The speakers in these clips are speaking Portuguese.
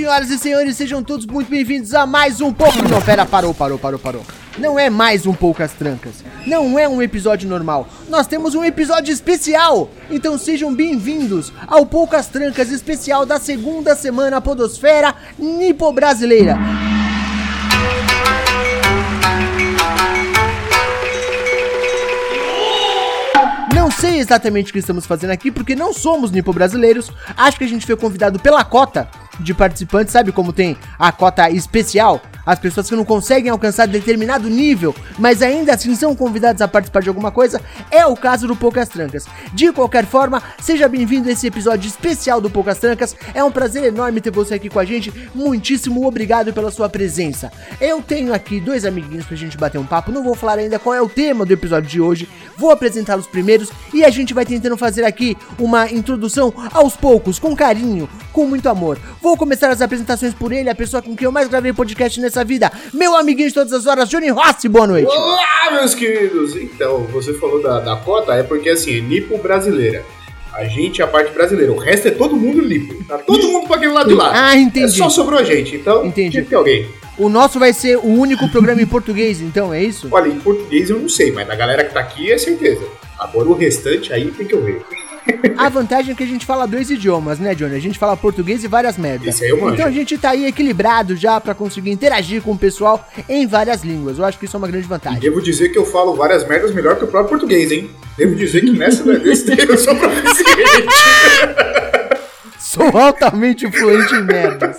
Senhoras e senhores, sejam todos muito bem-vindos a mais um pouco. Não, pera, parou, parou, parou, parou. Não é mais um Poucas Trancas. Não é um episódio normal. Nós temos um episódio especial. Então sejam bem-vindos ao Poucas Trancas especial da segunda semana Podosfera Nipo Brasileira. Não sei exatamente o que estamos fazendo aqui, porque não somos nipo brasileiros. Acho que a gente foi convidado pela cota de participantes, sabe como tem a cota especial? As pessoas que não conseguem alcançar determinado nível, mas ainda assim são convidadas a participar de alguma coisa, é o caso do Poucas Trancas. De qualquer forma, seja bem-vindo a esse episódio especial do Poucas Trancas. É um prazer enorme ter você aqui com a gente. Muitíssimo obrigado pela sua presença. Eu tenho aqui dois amiguinhos pra gente bater um papo. Não vou falar ainda qual é o tema do episódio de hoje. Vou apresentá-los primeiros e a gente vai tentando fazer aqui uma introdução aos poucos, com carinho, com muito amor. Vou começar as apresentações por ele, a pessoa com quem eu mais gravei podcast nessa vida, meu amiguinho de todas as horas, Johnny Rossi, boa noite. Olá, meus queridos! Então, você falou da, da cota, é porque assim, é nipo brasileira. A gente é a parte brasileira, o resto é todo mundo nipo. Tá todo mundo pra aquele lado de lá. Ah, entendi. É só sobrou a gente, então Entendi. tinha que ter alguém. O nosso vai ser o único programa em português, então, é isso? Olha, em português eu não sei, mas da galera que tá aqui é certeza. Agora o restante aí tem que eu ver. A vantagem é que a gente fala dois idiomas, né, Johnny? A gente fala português e várias merdas. Então a gente tá aí equilibrado já pra conseguir interagir com o pessoal em várias línguas. Eu acho que isso é uma grande E vantagem. devo dizer que eu falo várias merdas melhor que o próprio português, hein? Devo dizer que nessa desse eu sou proficiente. Sou altamente fluente em merdas.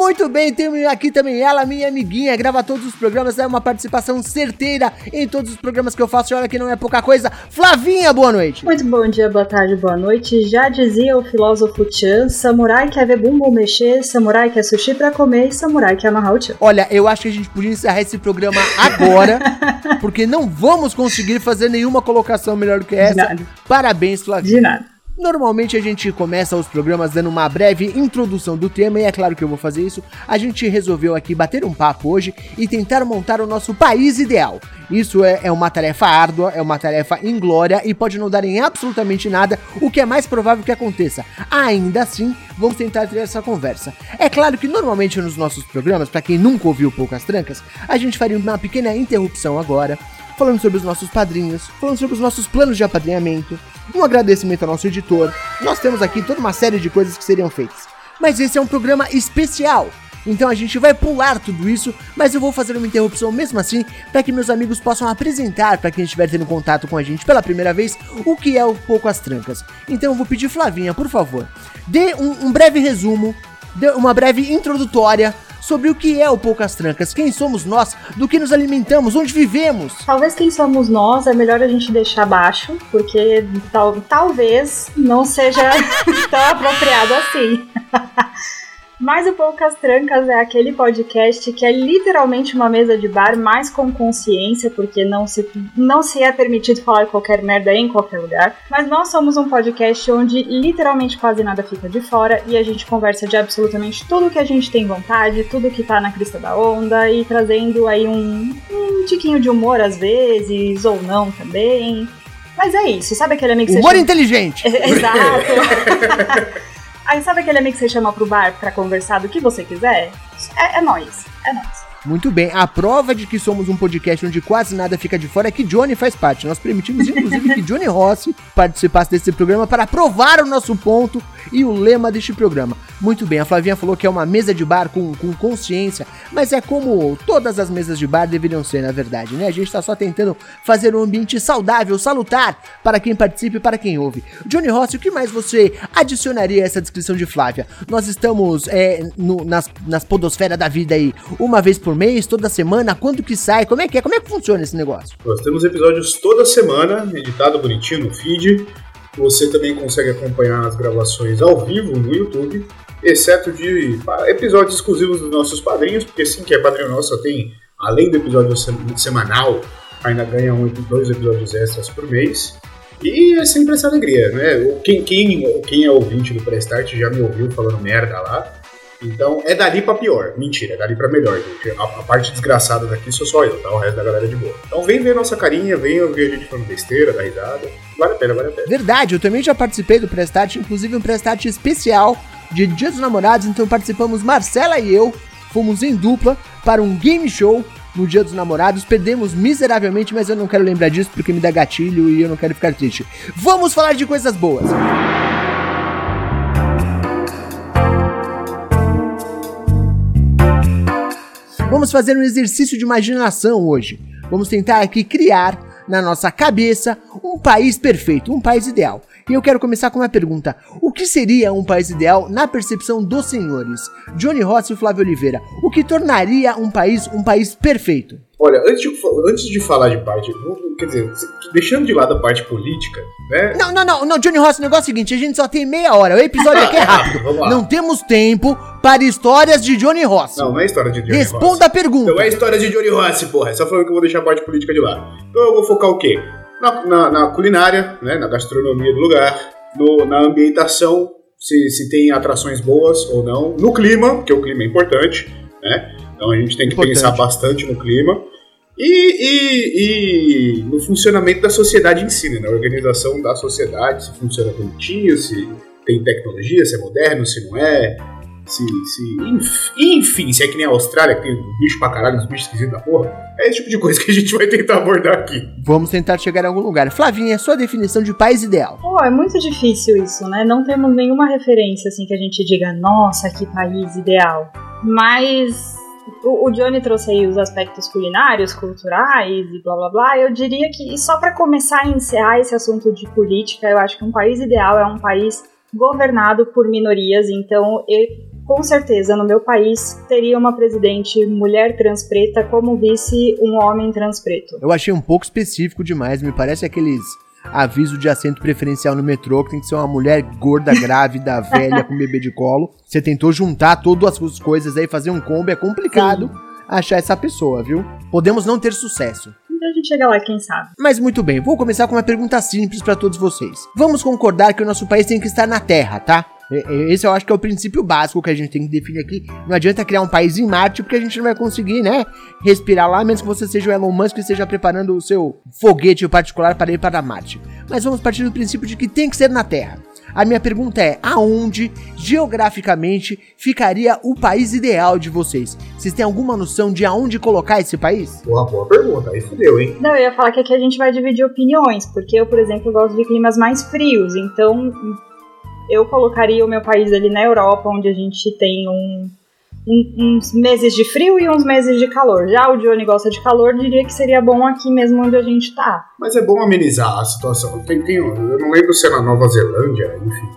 Muito bem, temos aqui também ela, minha amiguinha, grava todos os programas, é uma participação certeira em todos os programas que eu faço, e olha que não é pouca coisa. Flavinha, boa noite. Muito bom dia, boa tarde, boa noite. Já dizia o filósofo Chan: samurai quer ver bumbum mexer, samurai quer sushi pra comer e samurai quer amarrar o Chan. Olha, eu acho que a gente podia encerrar esse programa agora, porque não vamos conseguir fazer nenhuma colocação melhor do que essa. nada. Parabéns, Flavinha. De nada. Normalmente a gente começa os programas dando uma breve introdução do tema, e é claro que eu vou fazer isso. A gente resolveu aqui bater um papo hoje e tentar montar o nosso país ideal. Isso é, é uma tarefa árdua, é uma tarefa inglória e pode não dar em absolutamente nada, o que é mais provável que aconteça. Ainda assim, vamos tentar ter essa conversa. É claro que normalmente nos nossos programas, para quem nunca ouviu Poucas Trancas, a gente faria uma pequena interrupção agora falando sobre os nossos padrinhos, falando sobre os nossos planos de apadrinhamento, um agradecimento ao nosso editor. Nós temos aqui toda uma série de coisas que seriam feitas. Mas esse é um programa especial. Então a gente vai pular tudo isso, mas eu vou fazer uma interrupção mesmo assim, para que meus amigos possam apresentar para quem estiver tendo contato com a gente pela primeira vez o que é o Pouco as Trancas. Então eu vou pedir Flavinha, por favor, dê um, um breve resumo, dê uma breve introdutória sobre o que é o Poucas Trancas, quem somos nós, do que nos alimentamos, onde vivemos. Talvez quem somos nós é melhor a gente deixar baixo, porque tal, talvez não seja tão apropriado assim. Mas o Poucas Trancas é aquele podcast que é literalmente uma mesa de bar, mas com consciência, porque não se, não se é permitido falar qualquer merda em qualquer lugar. Mas nós somos um podcast onde literalmente quase nada fica de fora e a gente conversa de absolutamente tudo que a gente tem vontade, tudo que tá na crista da onda e trazendo aí um, um tiquinho de humor às vezes, ou não também. Mas é isso, sabe aquele amigo que Humor você chama- inteligente. Exato. Aí sabe aquele amigo que você chama pro bar pra conversar do que você quiser? É, é nóis, é nóis. Muito bem, a prova de que somos um podcast onde quase nada fica de fora é que Johnny faz parte. Nós permitimos, inclusive, que Johnny Rossi participasse desse programa para provar o nosso ponto e o lema deste programa. Muito bem, a Flavinha falou que é uma mesa de bar com, com consciência, mas é como todas as mesas de bar deveriam ser, na verdade, né? A gente tá só tentando fazer um ambiente saudável, salutar para quem participa e para quem ouve. Johnny Rossi, o que mais você adicionaria a essa descrição de Flávia? Nós estamos é, no- nas, nas podosfera da vida aí, uma vez por mês, toda semana, quando que sai, como é que é, como é que funciona esse negócio? Nós temos episódios toda semana, editado bonitinho no feed. Você também consegue acompanhar as gravações ao vivo no YouTube. exceto de episódios exclusivos dos nossos padrinhos, porque sim, que é padrinho nosso, tem, além do episódio semanal, ainda ganha um, dois episódios extras por mês. E é sempre essa alegria, né? Quem, quem, quem é ouvinte do Prestart já me ouviu falando merda lá. Então é dali pra pior. Mentira, é dali pra melhor, gente. A, a, parte desgraçada daqui sou só eu, tá? O resto da galera é de boa. Então vem ver nossa carinha, vem ouvir a gente falando besteira, dar risada. Vale a pena, vale a pena. Verdade, eu também já participei do Prestart, inclusive um Prestart especial de Dia dos Namorados. Então participamos Marcela e eu, fomos em dupla para um game show no Dia dos Namorados. Perdemos miseravelmente, mas eu não quero lembrar disso porque me dá gatilho e eu não quero ficar triste. Vamos falar de coisas boas. Vamos fazer um exercício de imaginação hoje. Vamos tentar aqui criar na nossa cabeça um país perfeito, um país ideal. E eu quero começar com uma pergunta: o que seria um país ideal na percepção dos senhores? Johnny Rossi e Flávio Oliveira, o que tornaria um país um país perfeito? Olha, antes de, antes de falar de parte, quer dizer, deixando de lado a parte política, né? Não, não, não, não, Johnny Rossi, o negócio é o seguinte, a gente só tem meia hora, o episódio aqui é rápido. Não temos tempo para histórias de Johnny Rossi. Não, não é história de Johnny Responda Rossi. Responda a pergunta. Não é história de Johnny Rossi, porra. É só falando que eu vou deixar a parte política de lado. Então eu vou focar o quê? Na, na, na culinária, né, na gastronomia do lugar, no, na ambientação, se, se tem atrações boas ou não, no clima, porque o clima é importante, né? Então a gente tem que importante. pensar bastante no clima. E, e, e, no funcionamento da sociedade em si, né? na organização da sociedade, se funciona bonitinho, se tem tecnologia, se é moderno, se não é, se, se enfim, se é que nem a Austrália, que tem bicho pra caralho, uns bichos esquisitos da porra. É esse tipo de coisa que a gente vai tentar abordar aqui. Vamos tentar chegar em algum lugar. Flavinha, sua definição de país ideal? Oh, é muito difícil isso, né? Não temos nenhuma referência assim que a gente diga, nossa, que país ideal. Mas o, o Johnny trouxe aí os aspectos culinários, culturais e blá blá blá. Eu diria que, só para começar a encerrar esse assunto de política, eu acho que um país ideal é um país governado por minorias. Então, eu, com certeza, no meu país teria uma presidente mulher trans preta como vice um homem trans preto. Eu achei um pouco específico demais. Me parece aqueles aviso de assento preferencial no metrô, que tem que ser uma mulher gorda, grávida, velha, com bebê de colo. Você tentou juntar todas as coisas aí, fazer um combo, é complicado Sim. achar essa pessoa, viu? Podemos não ter sucesso. Então a gente chega lá, quem sabe. Mas muito bem, vou começar com uma pergunta simples para todos vocês. Vamos concordar que o nosso país tem que estar na Terra, tá? Esse eu acho que é o princípio básico que a gente tem que definir aqui. Não adianta criar um país em Marte, porque a gente não vai conseguir, né? Respirar lá, a menos que você seja o Elon Musk e esteja preparando o seu foguete particular para ir para Marte. Mas vamos partir do princípio de que tem que ser na Terra. A minha pergunta é: aonde, geograficamente, ficaria o país ideal de vocês? Vocês têm alguma noção de aonde colocar esse país? Boa, boa pergunta, aí fudeu, hein? Não, eu ia falar que aqui a gente vai dividir opiniões, porque eu, por exemplo, gosto de climas mais frios, então eu colocaria o meu país ali na Europa, onde a gente tem um, um, uns meses de frio e uns meses de calor. Já o Johnny gosta de calor, diria que seria bom aqui mesmo onde a gente tá. Mas é bom amenizar a situação. Tem, tem, eu não lembro se é na Nova Zelândia, enfim,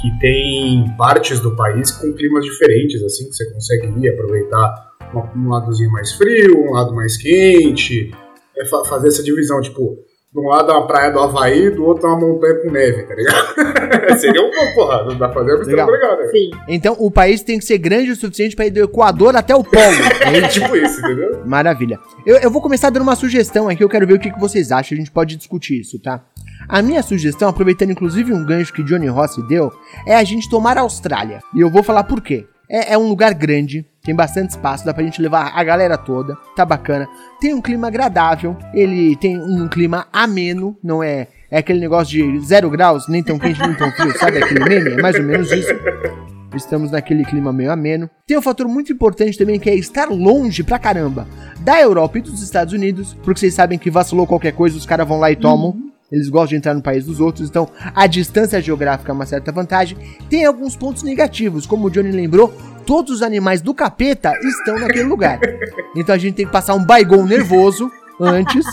que tem partes do país com climas diferentes, assim, que você consegue ir aproveitar um ladozinho mais frio, um lado mais quente, é fazer essa divisão, tipo, de um lado é uma praia do Havaí, do outro é uma montanha com neve, tá ligado? Seria um pouco, porra, não dá pra fazer, mas tá Legal. legal, né? Sim. Então o país tem que ser grande o suficiente pra ir do Equador até o Polo. É tipo isso, entendeu? Maravilha. Eu, eu vou começar dando uma sugestão aqui, eu quero ver o que, que vocês acham, a gente pode discutir isso, tá? A minha sugestão, aproveitando inclusive um gancho que Johnny Rossi deu, é a gente tomar a Austrália. E eu vou falar por quê. É, é, um lugar grande, tem bastante espaço, dá pra gente levar a galera toda, tá bacana. Tem um clima agradável, ele tem um clima ameno, não é, é aquele negócio de zero graus, nem tão quente, nem tão frio, sabe aquele meme? É mais ou menos isso. Estamos naquele clima meio ameno. Tem um fator muito importante também que é estar longe pra caramba da Europa e dos Estados Unidos, porque vocês sabem que vacilou qualquer coisa, os caras vão lá e tomam. Uhum. Eles gostam de entrar no país dos outros, então a distância geográfica é uma certa vantagem. Tem alguns pontos negativos, como o Johnny lembrou, todos os animais do capeta estão naquele lugar. Então a gente tem que passar um baigão nervoso antes,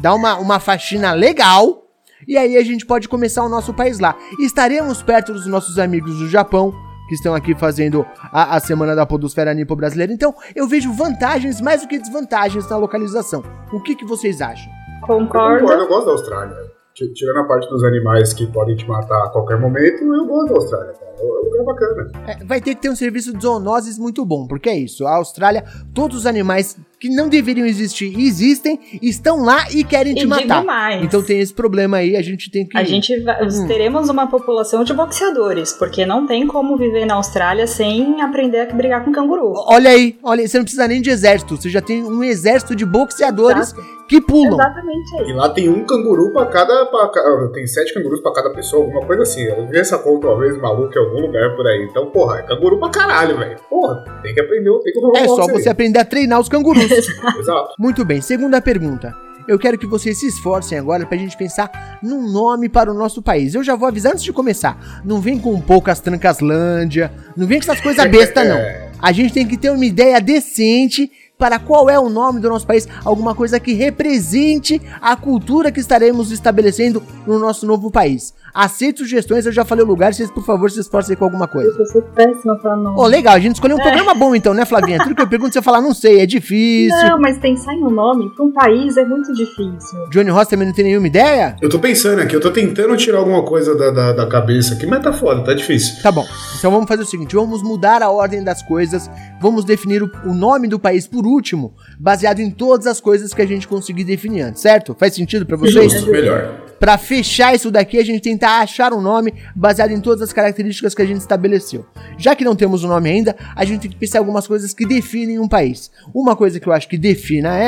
dar uma, uma faxina legal, e aí a gente pode começar o nosso país lá. Estaremos perto dos nossos amigos do Japão, que estão aqui fazendo a, a Semana da Podosfera Nipo Brasileira. Então, eu vejo vantagens mais do que desvantagens na localização. O que, que vocês acham? Concordo. Eu concordo, eu gosto da Austrália. Ti- Tirando a parte dos animais que podem te matar a qualquer momento, eu gosto da Austrália, cara. É um lugar bacana. É, vai ter que ter um serviço de zoonoses muito bom, porque é isso. A Austrália, todos os animais que não deveriam existir e existem, estão lá e querem E te digo matar. mais. Então tem esse problema aí, a gente tem que. A gente vai- Hum. teremos uma população de boxeadores, porque não tem como viver na Austrália sem aprender a brigar com canguru. Olha aí, olha, aí, você não precisa nem de exército, você já tem um exército de boxeadores Exato. que pulam. Exatamente E aí. lá tem um canguru pra cada. Pra, ca- tem sete cangurus pra cada pessoa, alguma coisa assim. Eu vi essa conta uma vez maluca em algum lugar por aí. Então, porra, é canguru pra caralho, velho. Porra, tem que aprender, tem que É só você aprender a treinar os cangurus. Exato. Muito bem, segunda pergunta. Eu quero que vocês se esforcem agora pra gente pensar num nome para o nosso país. Eu já vou avisar antes de começar. Não vem com poucas Trancaslândia, não vem com essas coisas bestas, não. A gente tem que ter uma ideia decente para qual é o nome do nosso país, alguma coisa que represente a cultura que estaremos estabelecendo no nosso novo país. Aceito sugestões, eu já falei o lugar, vocês por favor se esforcem com alguma coisa. Eu sou péssima pra nome. Ô, legal, a gente escolheu um programa bom então, né, Flavinha? Tudo que eu pergunto você fala, não sei, é difícil. Não, mas pensar em um nome pra um país é muito difícil. Johnny Ross também não tem nenhuma ideia? Eu tô pensando aqui, eu tô tentando tirar alguma coisa da, da, da cabeça aqui, mas tá foda, tá difícil. Tá bom. Então vamos fazer o seguinte: vamos mudar a ordem das coisas, vamos definir o, o nome do país por último, baseado em todas as coisas que a gente conseguir definir antes, certo? Faz sentido pra vocês? Justo, melhor. Pra fechar isso daqui, a gente tentar achar um nome baseado em todas as características que a gente estabeleceu. Já que não temos um nome ainda, a gente tem que pensar algumas coisas que definem um país. Uma coisa que eu acho que defina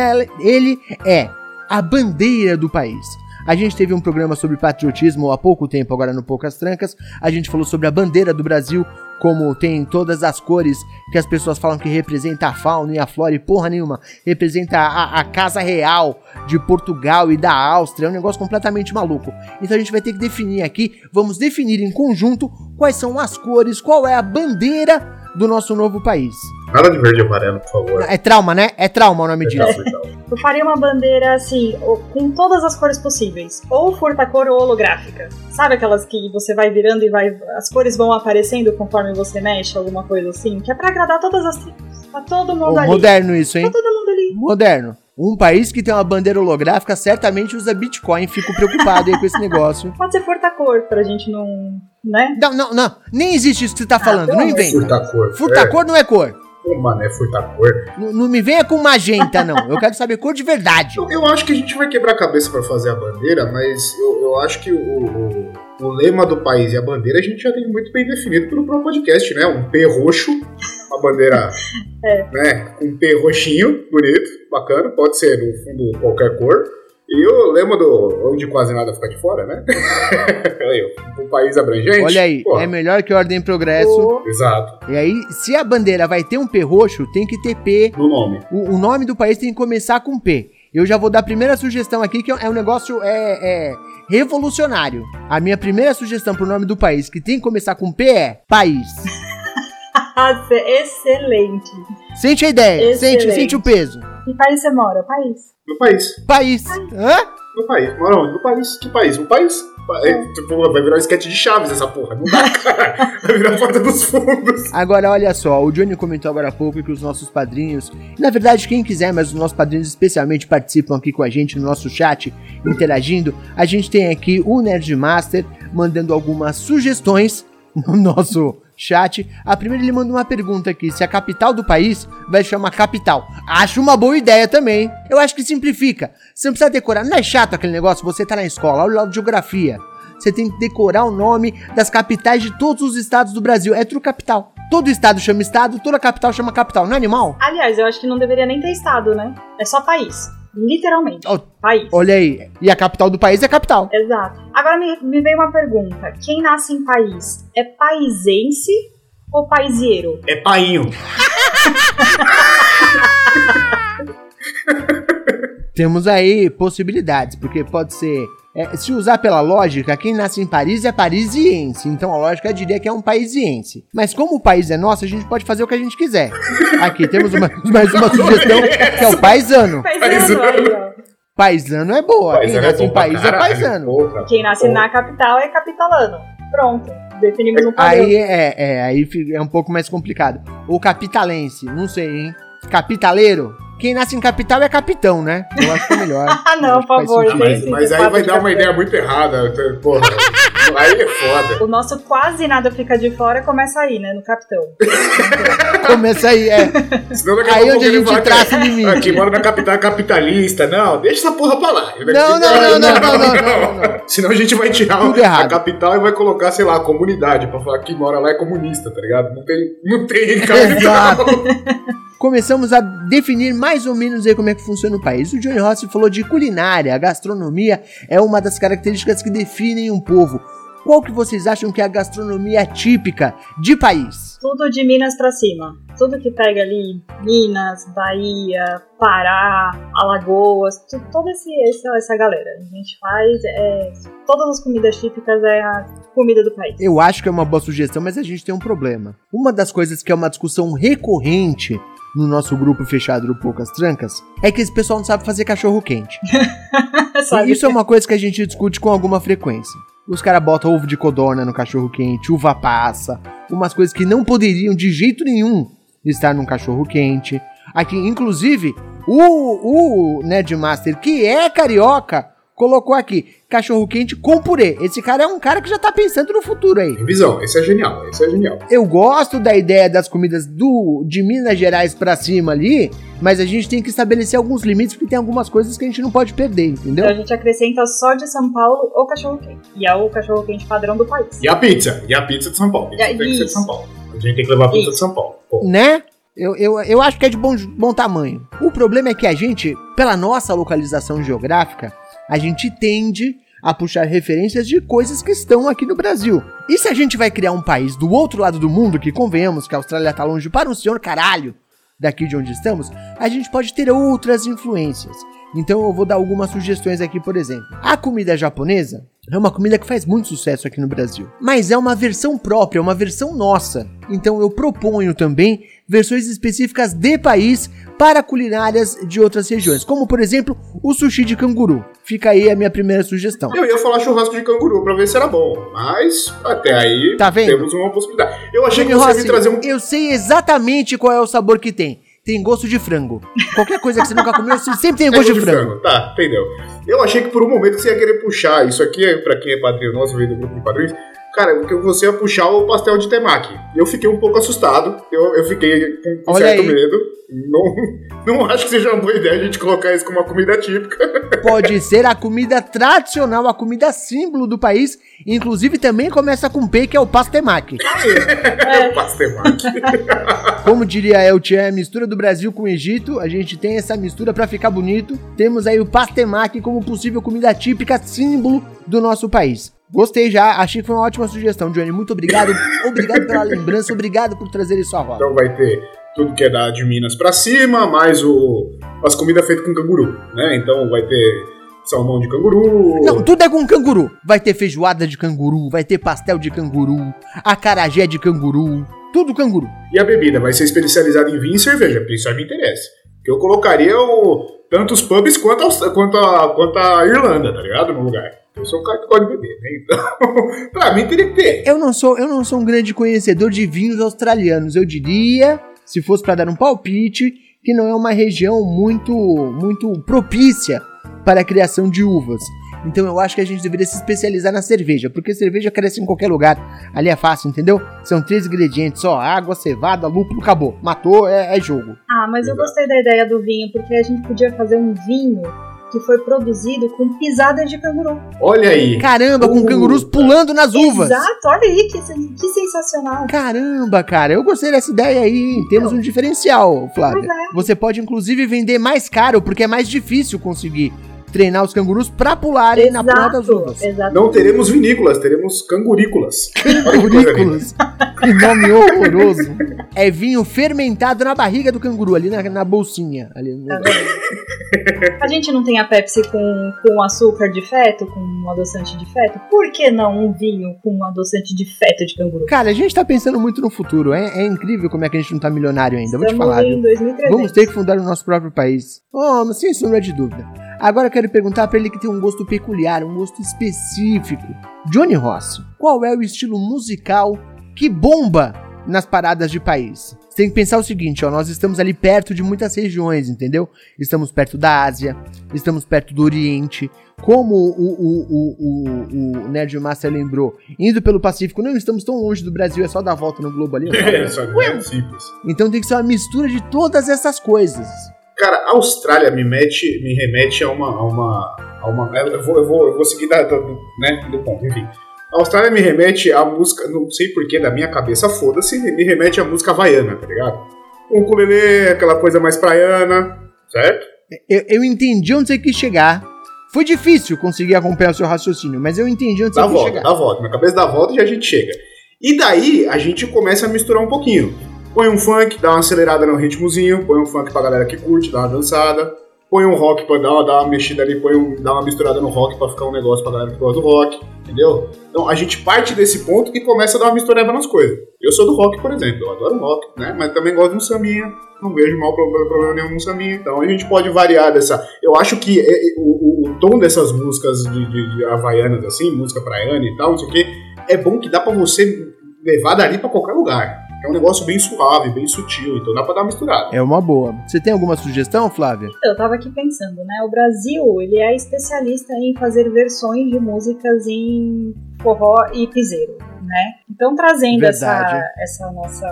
ele é a bandeira do país. A gente teve um programa sobre patriotismo há pouco tempo, agora no Poucas Trancas. A gente falou sobre a bandeira do Brasil, como tem todas as cores que as pessoas falam que representa a fauna e a flora e porra nenhuma. Representa a, a casa real de Portugal e da Áustria. É um negócio completamente maluco. Então a gente vai ter que definir aqui, vamos definir em conjunto quais são as cores, qual é a bandeira do nosso novo país. Nada de verde e amarelo, por favor. É trauma, né? É trauma o nome disso. Exato, então. Eu faria uma bandeira assim, com todas as cores possíveis. Ou furta-cor ou holográfica. Sabe aquelas que você vai virando e vai. As cores vão aparecendo conforme você mexe, alguma coisa assim? Que é pra agradar todas as tribos. Tá todo mundo Ô, ali. moderno isso, hein? Tá todo mundo ali. Moderno. Um país que tem uma bandeira holográfica certamente usa Bitcoin. Fico preocupado aí com esse negócio. Pode ser furta-cor, pra gente não. né? Não, não, não. Nem existe isso que você tá falando. pelo Não inventa. Furta-cor. Furta cor não é cor. É, pô, mano, é furta-cor. Não me venha com magenta, não. Eu quero saber cor de verdade. Eu, eu acho que a gente vai quebrar a cabeça pra fazer a bandeira, mas eu, eu acho que o, o, o lema do país e a bandeira a gente já tem muito bem definido pelo próprio podcast, né? Um P roxo, uma bandeira né, com um P roxinho, bonito, bacana, pode ser no fundo qualquer cor. E o lema do onde quase nada fica de fora, né? Um país abrangente. Olha aí, Pô, é melhor que ordem e progresso. Exato, E aí, se a bandeira vai ter um P roxo, tem que ter P. no nome. O, o nome do país tem que começar com P. Eu já vou dar a primeira sugestão aqui, que é um negócio é, é, revolucionário. A minha primeira sugestão pro nome do país, que tem que começar com P, é país. Excelente. Sente a ideia, sente, Excelente. sente o peso. Que país você mora? País. No país. País. Hã? No país. Mora onde? No país. Que país? Um país? Pa- é, tipo, vai virar um sketch de chaves essa porra. Não dá, cara. Vai virar a porta dos fundos. Agora, olha só, o Johnny comentou agora há pouco que os nossos padrinhos, na verdade, quem quiser, mas os nossos padrinhos especialmente participam aqui com a gente no nosso chat, interagindo. A gente tem aqui o Nerdmaster mandando algumas sugestões no nosso chat. A primeira ele manda uma pergunta aqui, se a capital do país vai chamar capital. Acho uma boa ideia também. Eu acho que simplifica. Você não precisa decorar, não é chato aquele negócio, você tá na escola, olha lá de geografia. Você tem que decorar o nome das capitais de todos os estados do Brasil. É tudo capital. Todo estado chama estado, toda capital chama capital. Não é animal? Aliás, eu acho que não deveria nem ter estado, né? É só país. Literalmente. Ó, País. Olha aí. E a capital do país é capital. Exato. Agora me, me veio uma pergunta. Quem nasce em país é paisense ou paisieiro? É painho. Temos aí possibilidades, porque pode ser. É, se usar pela lógica, quem nasce em Paris é parisiense. Então a lógica diria que é um parisiense. Mas como o país é nosso, a gente pode fazer o que a gente quiser. Aqui temos uma- mais uma sugestão, que é o paisano. Paisano. Paisano é boa. Quem Paisano nasce é em país é caralho, paisano. porra. Quem nasce Porra. na capital é capitalano. Pronto. Definimos um padrão. Aí é, é, aí é um pouco mais complicado. Ou capitalense, não sei, hein? Capitaleiro? Quem nasce em capital é capitão, né? Eu acho que é melhor. Ah, não, por favor, sentido. Mas, Sim, mas sim, aí vai dar uma ideia muito errada. Porra, aí é foda. O nosso quase nada fica de fora começa aí, né? No Capitão. Começa aí, é. Senão daqui a Aí pouco onde a ele gente traça o limite. Quem mora na capital é capitalista. Não, deixa essa porra pra lá. Não, não, não, não, não, não, não, não. Senão a gente vai tirar Tudo a errado. capital e vai colocar, sei lá, a comunidade pra falar que mora lá é comunista, tá ligado? Não tem, não tem capital. Exato. Começamos a definir mais ou menos aí como é que funciona o país. O Johnny Rossi falou de culinária, a gastronomia é uma das características que definem um povo. Qual que vocês acham que é a gastronomia típica de país? Tudo de Minas pra cima. Tudo que pega ali, Minas, Bahia, Pará, Alagoas, toda esse, essa, essa galera. A gente faz é, todas as comidas típicas é a comida do país. Eu acho que é uma boa sugestão, mas a gente tem um problema. Uma das coisas que é uma discussão recorrente no nosso grupo fechado do Poucas Trancas é que esse pessoal não sabe fazer cachorro quente. Isso é uma coisa que a gente discute com alguma frequência. Os caras botam ovo de codorna no cachorro quente, uva passa, umas coisas que não poderiam de jeito nenhum estar num cachorro quente. Aqui, inclusive, o, o Ned Master, que é carioca, colocou aqui cachorro quente com purê. Esse cara é um cara que já tá pensando no futuro aí. Tem visão, esse é genial, esse é genial. Eu gosto da ideia das comidas do de Minas Gerais pra cima ali, mas a gente tem que estabelecer alguns limites porque tem algumas coisas que a gente não pode perder, entendeu? Então a gente acrescenta só de São Paulo o cachorro quente. E é o cachorro quente padrão do país. E a pizza, e a pizza de São Paulo. Pizza É, tem que ser de isso. São Paulo. A gente tem que levar a pizza de Isso. São Paulo. Pô. né? Eu, eu, eu acho que é de bom, bom tamanho. O problema é que a gente, pela nossa localização geográfica, a gente tende a puxar referências de coisas que estão aqui no Brasil. E se a gente vai criar um país do outro lado do mundo, que convenhamos que a Austrália tá longe para um senhor caralho daqui de onde estamos, a gente pode ter outras influências. Então eu vou dar algumas sugestões aqui, por exemplo. A comida japonesa é uma comida que faz muito sucesso aqui no Brasil, mas é uma versão própria, é uma versão nossa. Então eu proponho também versões específicas de país para culinárias de outras regiões, como por exemplo o sushi de canguru. Fica aí a minha primeira sugestão. Eu ia falar churrasco de canguru pra ver se era bom, mas até aí Tá temos uma possibilidade. Eu achei que Johnny você ia Rossi, me trazer um. Eu sei exatamente qual é o sabor que tem. Tem gosto de frango. Qualquer coisa que você nunca comeu, você sempre tem É gosto de frango. Tá, entendeu. Eu achei que por um momento você ia querer puxar. Isso aqui é pra quem é padrinho nosso, veio do grupo de padrinhos. Cara, porque você ia puxar o pastel de temaki. Eu fiquei um pouco assustado. Eu, eu fiquei com, Olha certo aí. medo. Não, não acho que seja uma boa ideia a gente colocar isso como uma comida típica. Pode ser a comida tradicional, a comida símbolo do país. Inclusive também começa com P, que é o pastemaki. É. Pastemaki. Como diria El Tchan, a mistura do Brasil com o Egito, a gente tem essa mistura pra ficar bonito. Temos aí o pastemaki como possível comida típica, símbolo do nosso país. Gostei já, achei que foi uma ótima sugestão, Johnny. Muito obrigado. Obrigado pela lembrança, obrigado por trazer isso à roda. Então vai ter tudo que é da de Minas pra cima, mais o, as comidas feitas com canguru, né? Então vai ter salmão de canguru. Não, tudo é com canguru. Vai ter feijoada de canguru, vai ter pastel de canguru, acarajé de canguru, tudo canguru. E a bebida vai ser especializada em vinho e cerveja, porque isso aí me interessa. Que eu colocaria o, tanto os pubs quanto a, quanto, a, quanto a Irlanda, tá ligado? No lugar. Eu sou um cara que gosta de beber, né? Então, pra mim teria que ter. Eu não sou, eu não sou um grande conhecedor de vinhos australianos. Eu diria, se fosse pra dar um palpite, que não é uma região muito, muito propícia para a criação de uvas. Então eu acho que a gente deveria se especializar na cerveja, porque cerveja cresce em qualquer lugar. Ali é fácil, entendeu? São três ingredientes, só água, cevada, lúpulo, acabou. Matou, é, é jogo. Ah, mas eu gostei da ideia do vinho, porque a gente podia fazer um vinho que foi produzido com pisadas de canguru. Olha aí. Caramba, com Uh, cangurus pulando nas uvas. Exato, olha aí que, que sensacional. Caramba, cara, eu gostei dessa ideia aí. Temos um diferencial, Flávia. É. Você pode inclusive vender mais caro, porque é mais difícil conseguir treinar os cangurus pra pularem na porra das uvas. exato. Não teremos vinícolas, teremos cangurícolas. Cangurícolas. que nome horroroso. É vinho fermentado na barriga do canguru, ali na, na bolsinha. Ali no- Tá? A gente não tem a Pepsi com, com açúcar de feto, com um adoçante de feto? Por que não um vinho com um adoçante de feto de canguru? Cara, a gente tá pensando muito no futuro. É, é incrível como é que a gente não tá milionário ainda. Vou te Estamos falar, em viu? 2300. Vamos ter que fundar o nosso próprio país. Oh, mas sem sombra de dúvida. Agora eu quero perguntar pra ele que tem um gosto peculiar, um gosto específico. Johnny Ross, qual é o estilo musical que bomba nas paradas de país. Você tem que pensar o seguinte, ó, nós estamos ali perto de muitas regiões, entendeu? Estamos perto da Ásia, estamos perto do Oriente. Como o, o, o, o, o Nerd Master lembrou, indo pelo Pacífico, não estamos tão longe do Brasil, é só dar volta no globo ali. É, só é simples. Então tem que ser uma mistura de todas essas coisas. Cara, a Austrália me, mete, me remete a uma. A uma, a uma eu, vou, eu, vou, eu vou seguir da, do, né, do ponto, enfim. A Austrália me remete a música, não sei porquê, da minha cabeça, foda-se, me remete a música havaiana, tá ligado? Um ukulele, aquela coisa mais praiana, certo? Eu, eu entendi onde você quis chegar. Foi difícil conseguir acompanhar o seu raciocínio, mas eu entendi onde dá você quis volta, chegar. Dá volta, minha cabeça dá volta e a gente chega. E daí a gente começa a misturar um pouquinho. Põe um funk, dá uma acelerada no ritmozinho, põe um funk pra galera que curte, dá uma dançada. Põe um rock pra dar uma, dar uma mexida ali, põe um, dá uma misturada no rock pra ficar um negócio pra galera que gosta do rock, entendeu? Então a gente parte desse ponto e começa a dar uma misturada nas coisas. Eu sou do rock, por exemplo, eu adoro rock, né? Mas também gosto de um sambinha, não vejo mal problema, nenhum no sambinha. Então a gente pode variar dessa. Eu acho que é, é, o, o, o, tom dessas músicas de, de, de havaianas, assim, música praiana e tal, não sei o quê, é bom que dá pra você levar dali pra qualquer lugar. É um negócio bem suave, bem sutil, então dá pra dar uma misturada. É uma boa. Você tem alguma sugestão, Flávia? Eu tava aqui pensando, né? O Brasil, ele é especialista em fazer versões de músicas em forró e piseiro, né? Então, trazendo essa, essa nossa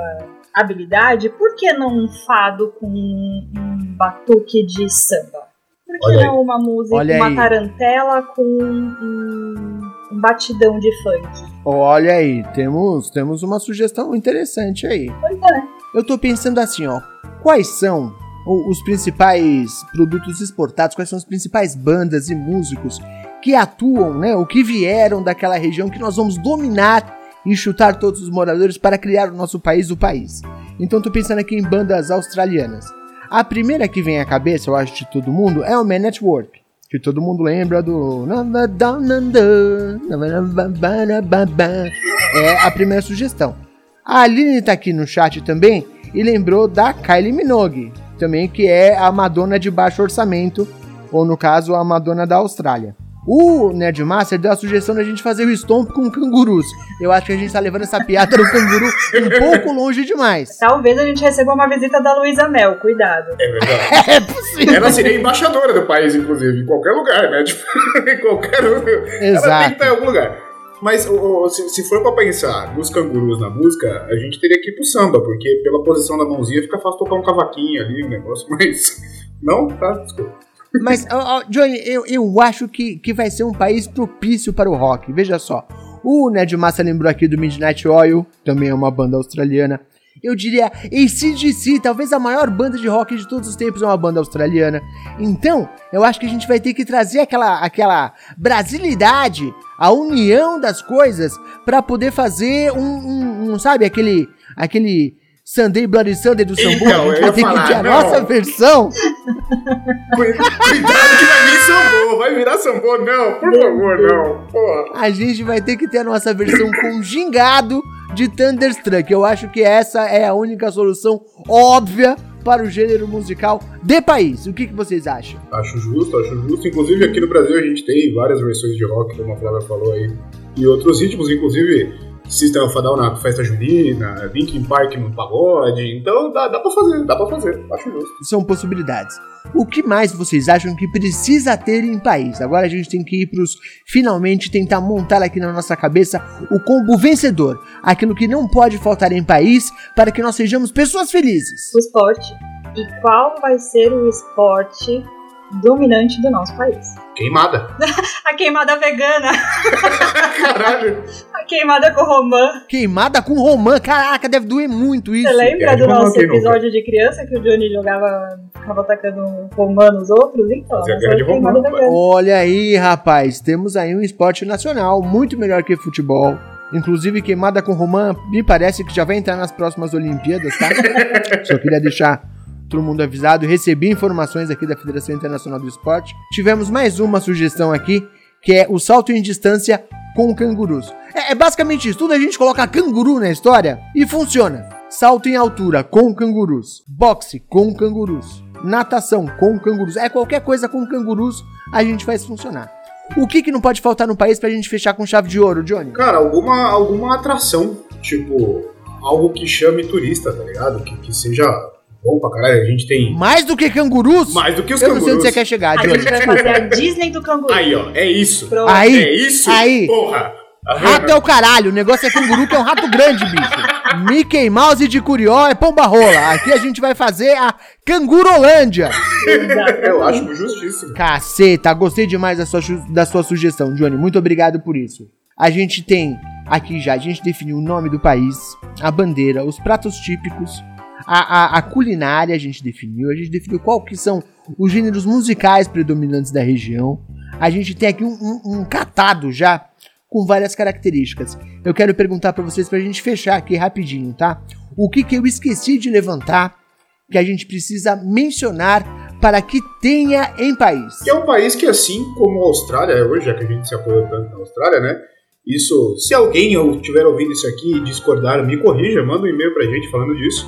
habilidade, por que não um fado com um batuque de samba? Por que Olha não aí. uma música, Olha uma aí. tarantela com um, um batidão de funk? Olha aí, temos, temos uma sugestão interessante aí. Pois é. Eu tô pensando assim, ó. Quais são os principais produtos exportados? Quais são as principais bandas e músicos que atuam, né? O que vieram daquela região que nós vamos dominar e chutar todos os moradores para criar o nosso país, o país. Então tô pensando aqui em bandas australianas. A primeira que vem à cabeça, eu acho, de todo mundo, é o Man Network. Que todo mundo lembra do. É a primeira sugestão. A Aline tá aqui no chat também e lembrou da Kylie Minogue, também que é a Madonna de baixo orçamento, ou no caso, a Madonna da Austrália. O Nerdmaster deu a sugestão da gente fazer o Stomp com cangurus. Eu acho que a gente tá levando essa piada do canguru um pouco longe demais. Talvez a gente receba uma visita da Luísa Mel, cuidado. É verdade. É possível. Ela seria embaixadora do país, inclusive, em qualquer lugar, né? Tipo, em qualquer. Exato. Ela tem que estar em algum lugar. Mas se, se for pra pensar nos cangurus na música, a gente teria que ir pro samba, porque pela posição da mãozinha fica fácil tocar um cavaquinho ali, um negócio, mas. Não? Tá, desculpa. Mas, oh, oh, Johnny, eu, eu acho que, que vai ser um país propício para o rock. Veja só. O Ned Massa lembrou aqui do Midnight Oil, também é uma banda australiana. Eu diria ACDC, talvez a maior banda de rock de todos os tempos é uma banda australiana. Então, eu acho que a gente vai ter que trazer aquela, aquela brasilidade, a união das coisas, para poder fazer um, um, um, sabe, aquele, aquele Sunday Bloody Sunday do Sambu, então, a gente vai ter falar, que ter a não. nossa versão. Cuidado que vai vir sambô, vai virar sambô, não, por favor, não. Porra. A gente vai ter que ter a nossa versão com gingado de Thunderstruck. Eu acho que essa é a única solução óbvia para o gênero musical de país. O que, que vocês acham? Acho justo, acho justo. Inclusive aqui no Brasil a gente tem várias versões de rock, como a Flávia falou aí, e outros ritmos, inclusive System of a Down na festa junina, Linkin Park no pagode. Então dá, dá pra fazer, dá pra fazer, acho justo. São possibilidades. O que mais vocês acham que precisa ter em país? Agora a gente tem que ir pros finalmente tentar montar aqui na nossa cabeça o combo vencedor, aquilo que não pode faltar em país para que nós sejamos pessoas felizes. O esporte. E qual vai ser o esporte dominante do nosso país? Queimada. A queimada vegana. Caralho. A queimada com romã. Queimada com romã, caraca, deve doer muito isso. Você lembra É, do nosso quem nunca? episódio de criança que o Johnny jogava, ficava atacando romã nos outros? Então, Fazia essa guerra de romã. Olha aí, rapaz, temos aí um esporte nacional muito melhor que futebol. Inclusive, queimada com romã, me parece que já vai entrar nas próximas Olimpíadas, tá? Só queria deixar todo mundo avisado. Recebi informações aqui da Federação Internacional do Esporte. Tivemos mais uma sugestão aqui, que é o salto em distância com cangurus. É, é basicamente isso. Tudo a gente coloca canguru na história e funciona. Salto em altura com cangurus. Boxe com cangurus. Natação com cangurus. É qualquer coisa com cangurus a gente faz funcionar. O que, que não pode faltar no país pra gente fechar com chave de ouro, Johnny? Cara, alguma, alguma atração, tipo algo que chame turista, tá ligado? Que, que seja bom pra caralho. A gente tem Mais do que cangurus? mais do que os Eu não sei onde cangurus. você quer chegar, A Johnny. gente vai fazer a Disney do canguru. Aí, ó, é isso. Pronto. Aí, é isso? aí. Porra! Rato é o caralho, o negócio é canguru que é um rato grande, bicho. Mickey Mouse de Curió é pomba rola. Aqui a gente vai fazer a Cangurolândia. Eu acho justíssimo. Caceta, gostei demais da sua, su- da sua sugestão, Johnny. Muito obrigado por isso. A gente tem aqui já, a gente definiu o nome do país, a bandeira, os pratos típicos, a, a, a culinária a gente definiu, a gente definiu qual que são os gêneros musicais predominantes da região. A gente tem aqui um, um- um catado já com várias características. Eu quero perguntar pra vocês pra gente fechar aqui rapidinho, tá? O que que eu esqueci de levantar que a gente precisa mencionar para que tenha em país? Que é um país que, assim como a Austrália, hoje, já que a gente se apoiou tanto na Austrália, né? Isso, se alguém estiver ouvindo isso aqui e discordar, me corrija, manda um e-mail pra gente falando disso.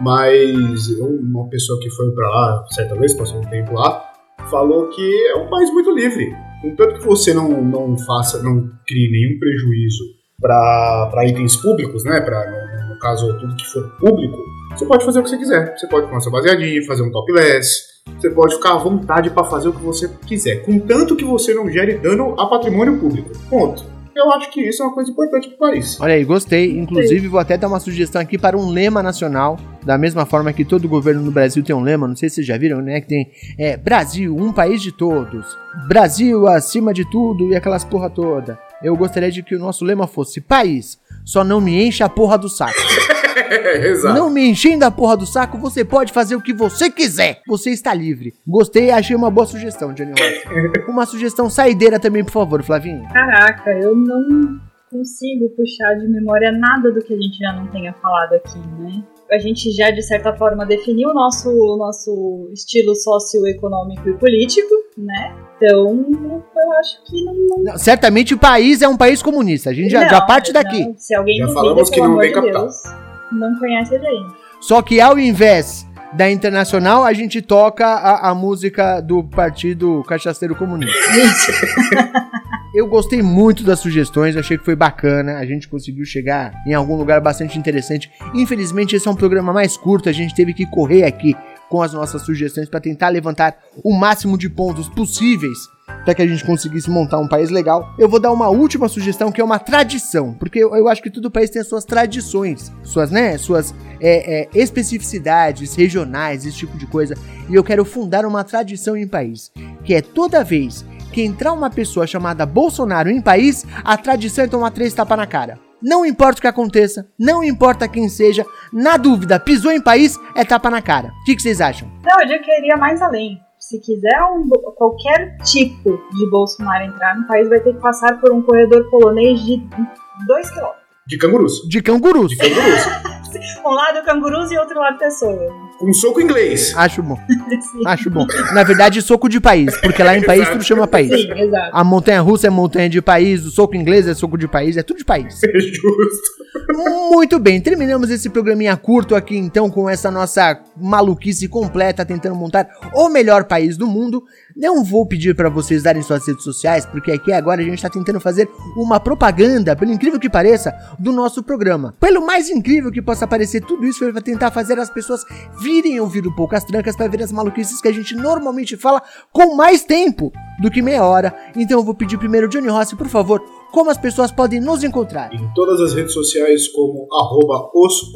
Mas uma pessoa que foi pra lá, certa vez, passou um tempo lá, falou que é um país muito livre. Contanto que você não, não faça, não crie nenhum prejuízo para itens públicos, né? Pra, no, no caso, tudo que for público, você pode fazer o que você quiser. Você pode tomar seu baseadinho, fazer um topless, você pode ficar à vontade para fazer o que você quiser, contanto que você não gere dano a patrimônio público. Ponto. Eu acho que isso é uma coisa importante pro país. Olha aí, gostei. Inclusive, vou até dar uma sugestão aqui para um lema nacional. Da mesma forma que todo governo no Brasil tem um lema, não sei se vocês já viram, né? Que tem é, Brasil, um país de todos. Brasil acima de tudo e aquelas porra toda. Eu gostaria de que o nosso lema fosse país, só não me enche a porra do saco. Exato. Não me enchendo a porra do saco, você pode fazer o que você quiser. Você está livre. Gostei, achei uma boa sugestão, Johnny Rocha. Uma sugestão saideira também, por favor, Flavinho. Caraca, eu não consigo puxar de memória nada do que a gente já não tenha falado aqui, né? A gente já, de certa forma, definiu o nosso, o nosso estilo socioeconômico e político, né? Então, eu acho que não. não Não, certamente o país é um país comunista. A gente já, já Não, parte daqui. não. Se alguém Já duvida, falamos que pelo não amor tem de capital. Deus, não conhece a gente. Só que ao invés da Internacional, a gente toca a, a música do Partido Cachaceiro Comunista. Eu gostei muito das sugestões, achei que foi bacana. A gente conseguiu chegar em algum lugar bastante interessante. Infelizmente, esse é um programa mais curto, a gente teve que correr aqui com as nossas sugestões para tentar levantar o máximo de pontos possíveis para que a gente conseguisse montar um país legal. Eu vou dar uma última sugestão que é uma tradição, porque eu, eu acho que todo país tem as suas tradições, suas, né, suas é, é, especificidades regionais, esse tipo de coisa. E eu quero fundar uma tradição em país, que é toda vez que entrar uma pessoa chamada Bolsonaro em país, a tradição é tomar três tapas na cara. Não importa o que aconteça, não importa quem seja, na dúvida, pisou em país, é tapa na cara. O que, que vocês acham? Não, eu já queria mais além. Se quiser um qualquer tipo de Bolsonaro entrar no país, vai ter que passar por um corredor polonês de 2 km. De cangurus. De cangurus. De cangurus. Um lado cangurus e outro lado pessoa. Com soco inglês. Acho bom, Sim, acho bom. Na verdade, soco de país, porque lá em país tudo chama país. Sim, exato. A montanha russa é montanha de país, o soco inglês é soco de país, é tudo de país. Justo. Muito bem, terminamos esse programinha curto aqui então com essa nossa maluquice completa tentando montar o melhor país do mundo. Não vou pedir para vocês darem suas redes sociais, porque aqui agora a gente tá tentando fazer uma propaganda, pelo incrível que pareça, do nosso programa. Pelo mais incrível que possa parecer, tudo isso pra tentar fazer as pessoas virem ouvir o Poucas Trancas para ver as maluquices que a gente normalmente fala com mais tempo do que meia hora. Então eu vou pedir primeiro, Johnny Rossi, por favor, como as pessoas podem nos encontrar. Em todas as redes sociais como arroba os.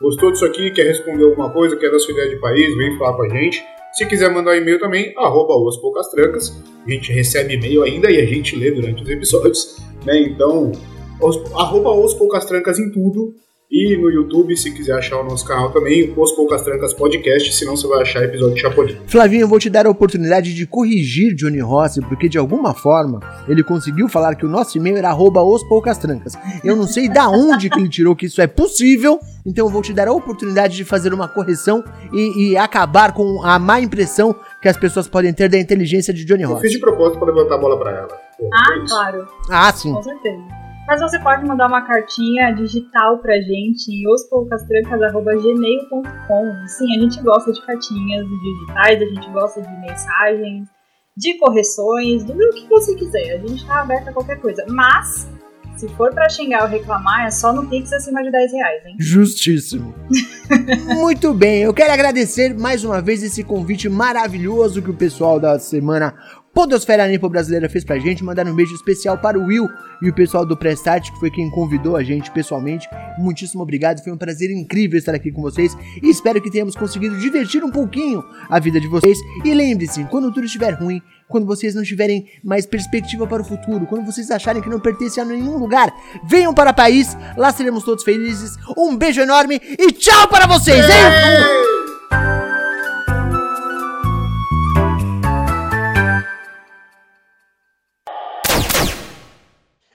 Gostou disso aqui? Quer responder alguma coisa? Quer dar sua ideia de país? Vem falar com a gente. Se quiser mandar e-mail também, arroba os Poucastrancas. A gente recebe e-mail ainda e a gente lê durante os episódios. Né? Então, os, arroba os Poucastrancas em tudo. E no YouTube, se quiser achar o nosso canal também, Os Poucas Trancas Podcast, senão você vai achar episódio de Chapolin. Flavinho, eu vou te dar a oportunidade de corrigir Johnny Rossi, porque de alguma forma ele conseguiu falar que o nosso e-mail era arroba os poucas trancas. Eu não sei da onde que ele tirou que isso é possível, então eu vou te dar a oportunidade de fazer uma correção e, e acabar com a má impressão que as pessoas podem ter da inteligência de Johnny Eu fiz Rossi. de propósito pra levantar a bola pra ela. Pô, Ah, é claro, Ah, sim. com certeza. Mas você pode mandar uma cartinha digital pra gente em ospoucastrancas.gmail.com. Sim, a gente gosta de cartinhas digitais, a gente gosta de mensagens, de correções, do que você quiser. A gente tá aberto a qualquer coisa. Mas, se for pra xingar ou reclamar, é só no Pix acima de 10 reais, hein? Justíssimo. Muito bem, eu quero agradecer mais uma vez esse convite maravilhoso que o pessoal da semana Podosfera Nipo Brasileira fez pra gente. Mandar um beijo especial para o Will e o pessoal do Prestart, que foi quem convidou a gente pessoalmente. Muitíssimo obrigado, foi um prazer incrível estar aqui com vocês e espero que tenhamos conseguido divertir um pouquinho a vida de vocês. E lembre-se, quando tudo estiver ruim, quando vocês não tiverem mais perspectiva para o futuro, quando vocês acharem que não pertencem a nenhum lugar, venham para o país, lá seremos todos felizes. Um beijo enorme e tchau para vocês, hein?